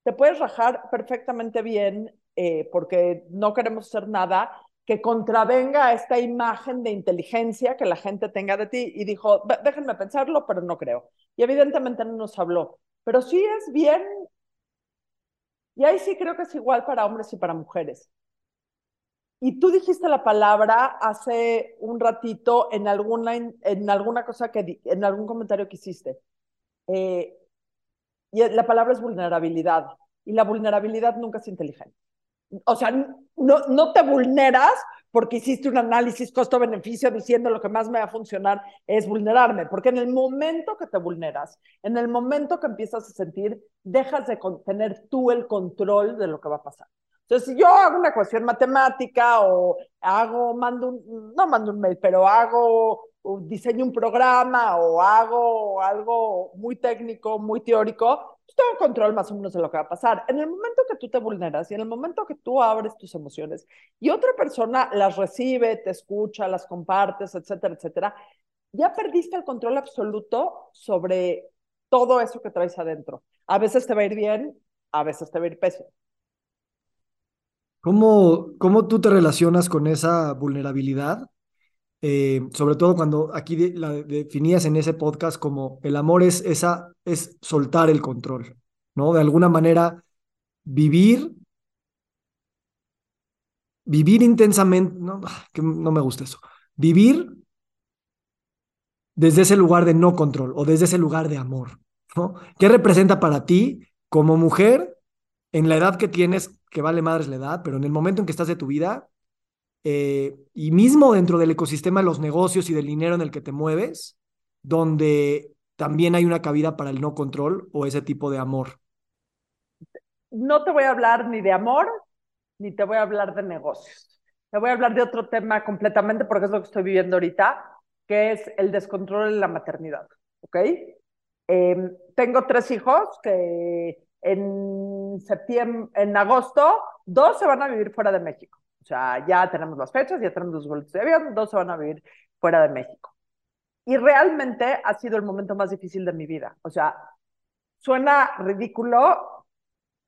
[SPEAKER 1] Te puedes rajar perfectamente bien eh, porque no queremos hacer nada que contravenga esta imagen de inteligencia que la gente tenga de ti y dijo, déjenme pensarlo, pero no creo. Y evidentemente no nos habló, pero sí es bien, y ahí sí creo que es igual para hombres y para mujeres. Y tú dijiste la palabra hace un ratito en alguna, en alguna cosa que, en algún comentario que hiciste. Eh, y la palabra es vulnerabilidad. Y la vulnerabilidad nunca es inteligente o sea, no, no te vulneras porque hiciste un análisis costo-beneficio diciendo lo que más me va a funcionar es vulnerarme, porque en el momento que te vulneras, en el momento que empiezas a sentir, dejas de tener tú el control de lo que va a pasar. Entonces, si yo hago una ecuación matemática o hago, mando un, no mando un mail, pero hago, diseño un programa o hago algo muy técnico, muy teórico, tengo control más o menos de lo que va a pasar. En el momento que tú te vulneras y en el momento que tú abres tus emociones y otra persona las recibe, te escucha, las compartes, etcétera, etcétera, ya perdiste el control absoluto sobre todo eso que traes adentro. A veces te va a ir bien, a veces te va a ir pésimo.
[SPEAKER 3] ¿Cómo, ¿Cómo tú te relacionas con esa vulnerabilidad? Eh, sobre todo cuando aquí la definías en ese podcast como el amor es esa es soltar el control, ¿no? De alguna manera vivir vivir intensamente, no, ah, no me gusta eso. Vivir desde ese lugar de no control o desde ese lugar de amor, ¿no? ¿Qué representa para ti como mujer en la edad que tienes, que vale madres la edad, pero en el momento en que estás de tu vida, eh, y mismo dentro del ecosistema de los negocios y del dinero en el que te mueves, donde también hay una cabida para el no control o ese tipo de amor.
[SPEAKER 1] No te voy a hablar ni de amor, ni te voy a hablar de negocios. Te voy a hablar de otro tema completamente porque es lo que estoy viviendo ahorita, que es el descontrol en la maternidad. ¿Ok? Em, tengo tres hijos que en septiembre, en agosto, dos se van a vivir fuera de México. O sea, ya tenemos las fechas, ya tenemos los boletos de avión, dos se van a vivir fuera de México. Y realmente ha sido el momento más difícil de mi vida. O sea, suena ridículo,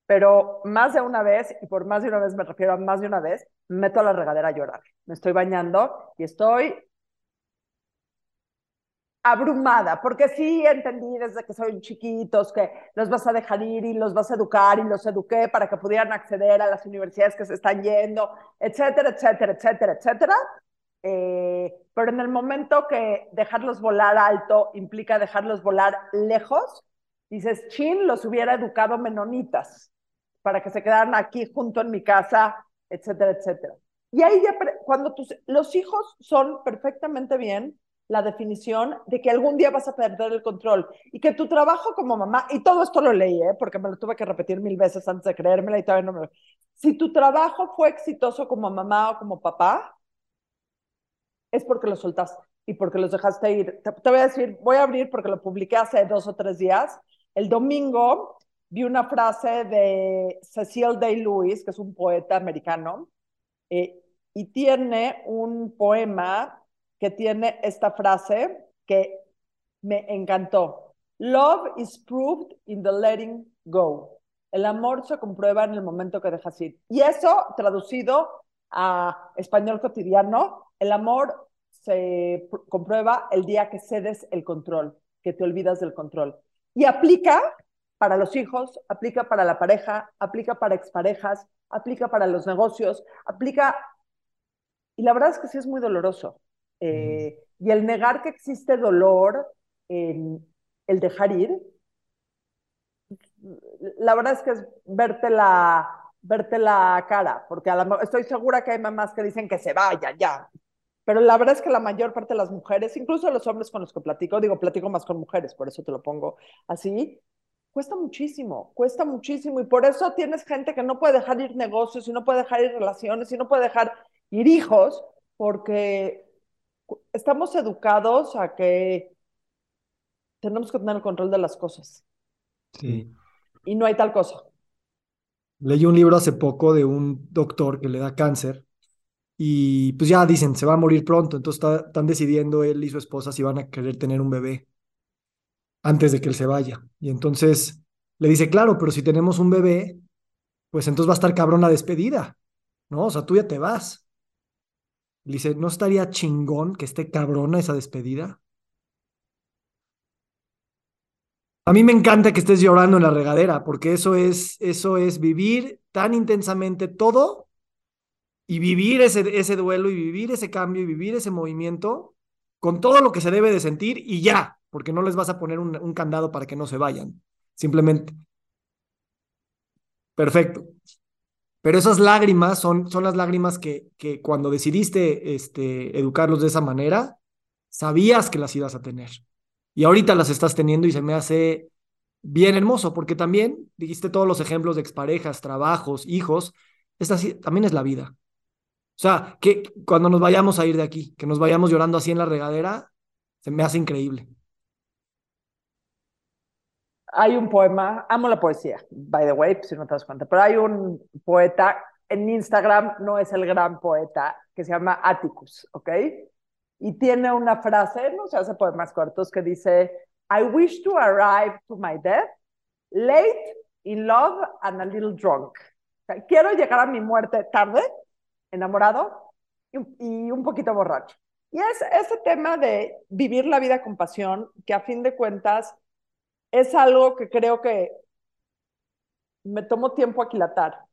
[SPEAKER 1] pero más de una vez, y por más de una vez me refiero a más de una vez, me meto a la regadera a llorar. Me estoy bañando y estoy abrumada, porque sí entendí desde que son chiquitos que los vas a dejar ir y los vas a educar y los eduqué para que pudieran acceder a las universidades que se están yendo, etcétera, etcétera, etcétera, etcétera. Eh, pero en el momento que dejarlos volar alto implica dejarlos volar lejos, dices, chin, los hubiera educado menonitas para que se quedaran aquí junto en mi casa, etcétera, etcétera. Y ahí ya, cuando tus, los hijos son perfectamente bien, la definición de que algún día vas a perder el control y que tu trabajo como mamá, y todo esto lo leí, ¿eh? porque me lo tuve que repetir mil veces antes de creérmela y todavía no me Si tu trabajo fue exitoso como mamá o como papá, es porque lo soltaste y porque los dejaste ir. Te, voy a decir, voy a abrir porque lo publiqué hace dos o tres días. El domingo vi una frase de Cecil Day-Lewis, que es un poeta americano, eh, y tiene un poema que tiene esta frase que me encantó. Love is proved in the letting go. El amor se comprueba en el momento que dejas ir. Y eso, traducido a español cotidiano, el amor se comprueba el día que cedes el control, que te olvidas del control. Y aplica para los hijos, aplica para la pareja, aplica para exparejas, aplica para los negocios, aplica... Y la verdad es que sí es muy doloroso. Eh, y el negar que existe dolor en el dejar ir, la verdad es que es verte la, verte la cara, porque a la, estoy segura que hay mamás que dicen que se vaya ya, pero la verdad es que la mayor parte de las mujeres, incluso los hombres con los que platico, digo, platico más con mujeres, por eso te lo pongo así, cuesta muchísimo, cuesta muchísimo. Y por eso tienes gente que no puede dejar ir negocios y no puede dejar ir relaciones y no puede dejar ir hijos porque estamos educados a que tenemos que tener el control de las cosas.
[SPEAKER 3] Sí.
[SPEAKER 1] Y no hay tal cosa.
[SPEAKER 3] Leí un libro hace poco de un doctor que le da cáncer y pues ya dicen, se va a morir pronto, entonces están decidiendo él y su esposa si van a querer tener un bebé antes de que él se vaya. Y entonces le dice, claro, pero si tenemos un bebé, pues entonces va a estar cabrón la despedida, ¿no? O sea, tú ya te vas. Le dice, ¿no estaría chingón que esté cabrona esa despedida? A mí me encanta que estés llorando en la regadera, porque eso es, eso es vivir tan intensamente todo y vivir ese, ese duelo y vivir ese cambio y vivir ese movimiento con todo lo que se debe de sentir y ya, porque no les vas a poner un, un candado para que no se vayan. Simplemente. Perfecto. Pero esas lágrimas son, son las lágrimas que, que cuando decidiste este, educarlos de esa manera, sabías que las ibas a tener. Y ahorita las estás teniendo y se me hace bien hermoso, porque también dijiste todos los ejemplos de exparejas, trabajos, hijos, esta también es la vida. O sea, que cuando nos vayamos a ir de aquí, que nos vayamos llorando así en la regadera, se me hace increíble
[SPEAKER 1] hay un poema, amo la poesía, by the way, si no te das cuenta, pero hay un poeta en Instagram, no es el gran poeta, que se llama Atticus, ¿ok? Y tiene una frase, no se hace poemas cortos, que dice, I wish to arrive to my death late, in love and a little drunk. quiero llegar a mi muerte tarde, enamorado y, y un poquito borracho. Y es ese tema de vivir la vida con pasión, que a fin de cuentas es algo que creo que me tomo tiempo aquilatar.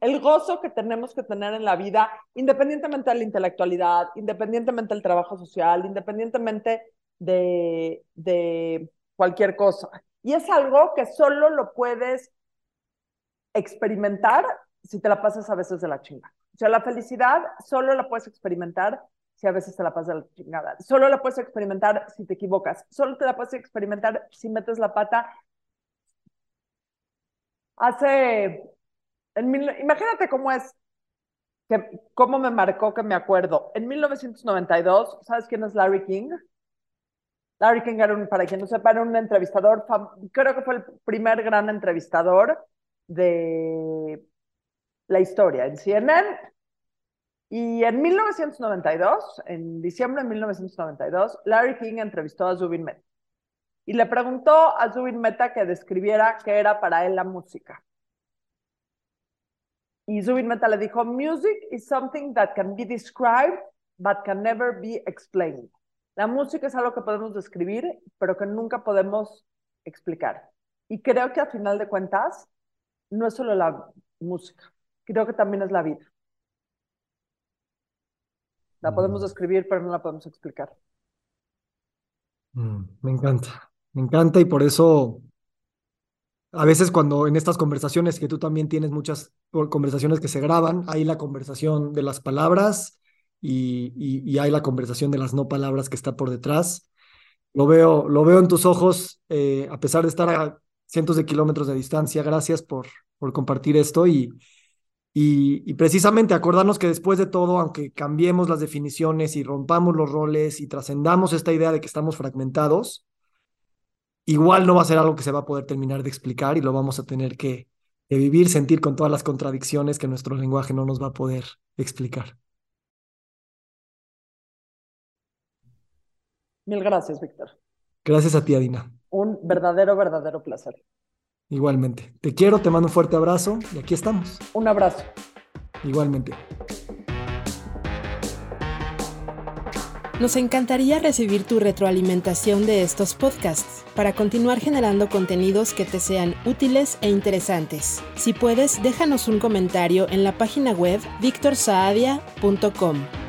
[SPEAKER 1] El gozo que tenemos que tener en la vida, independientemente de la intelectualidad, independientemente del trabajo social, independientemente de, de cualquier cosa. Y es algo que solo lo puedes experimentar si te la pasas a veces de la chingada. O sea, la felicidad solo la puedes experimentar si a veces te la pasas de la chingada. Solo la puedes experimentar si te equivocas. Solo te la puedes experimentar si metes la pata. Hace, en imagínate cómo es, que, cómo me marcó que me acuerdo. En 1992, ¿sabes quién es Larry King? Larry King era un, para quien no sepa, era un entrevistador, creo que fue el primer gran entrevistador de la historia en CNN. Y en 1992, en diciembre de 1992, Larry King entrevistó a Zubin Mehta y le preguntó a Zubin Mehta que describiera qué era para él la música. Y Zubin Mehta le dijo, music is something that can be described but can never be explained. La música es algo que podemos describir, pero que nunca podemos explicar. Y creo que al final de cuentas, no es solo la música, creo que también es la vida. La podemos mm. describir, pero no la podemos explicar.
[SPEAKER 3] Mm, me encanta, me encanta y por eso a veces cuando en estas conversaciones que tú también tienes muchas conversaciones que se graban, hay la conversación de las palabras y, hay la conversación de las no palabras que está por detrás. Lo veo, lo veo en tus ojos, eh, a pesar de estar a cientos de kilómetros de distancia. Gracias por, por compartir esto y, y, precisamente acordarnos que después de todo, aunque cambiemos las definiciones y rompamos los roles y trascendamos esta idea de que estamos fragmentados, igual no va a ser algo que se va a poder terminar de explicar y lo vamos a tener que, que vivir, sentir con todas las contradicciones que nuestro lenguaje no nos va a poder explicar.
[SPEAKER 1] Mil gracias, Víctor.
[SPEAKER 3] Gracias a ti, Adina.
[SPEAKER 1] Un verdadero, verdadero placer.
[SPEAKER 3] Igualmente. Te quiero, te mando un fuerte abrazo y aquí estamos.
[SPEAKER 1] Un abrazo.
[SPEAKER 3] Igualmente.
[SPEAKER 2] Nos encantaría recibir tu retroalimentación de estos podcasts para continuar generando contenidos que te sean útiles e interesantes. Si puedes, déjanos un comentario en la página web victorsaadia.com.